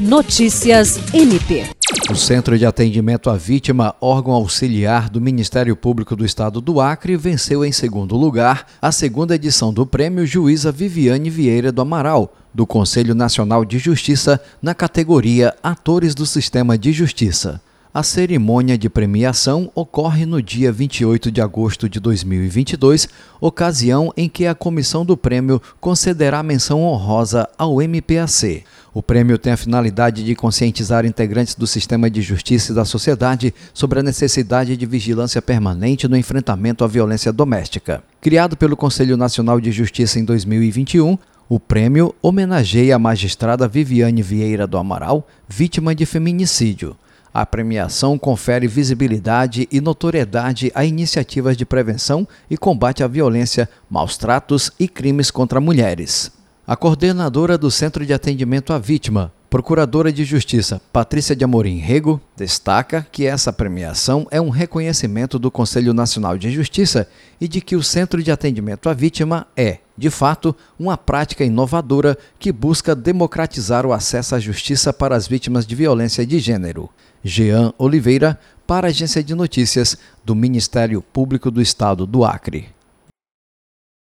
Notícias MP. O Centro de Atendimento à Vítima, órgão auxiliar do Ministério Público do Estado do Acre, venceu em segundo lugar a segunda edição do Prêmio Juíza Viviane Vieira do Amaral, do Conselho Nacional de Justiça, na categoria Atores do Sistema de Justiça. A cerimônia de premiação ocorre no dia 28 de agosto de 2022, ocasião em que a comissão do prêmio concederá menção honrosa ao MPAC. O prêmio tem a finalidade de conscientizar integrantes do sistema de justiça e da sociedade sobre a necessidade de vigilância permanente no enfrentamento à violência doméstica. Criado pelo Conselho Nacional de Justiça em 2021, o prêmio homenageia a magistrada Viviane Vieira do Amaral, vítima de feminicídio. A premiação confere visibilidade e notoriedade a iniciativas de prevenção e combate à violência, maus tratos e crimes contra mulheres. A coordenadora do Centro de Atendimento à Vítima, Procuradora de Justiça Patrícia de Amorim Rego destaca que essa premiação é um reconhecimento do Conselho Nacional de Justiça e de que o Centro de Atendimento à Vítima é, de fato, uma prática inovadora que busca democratizar o acesso à justiça para as vítimas de violência de gênero. Jean Oliveira, para a Agência de Notícias do Ministério Público do Estado do Acre.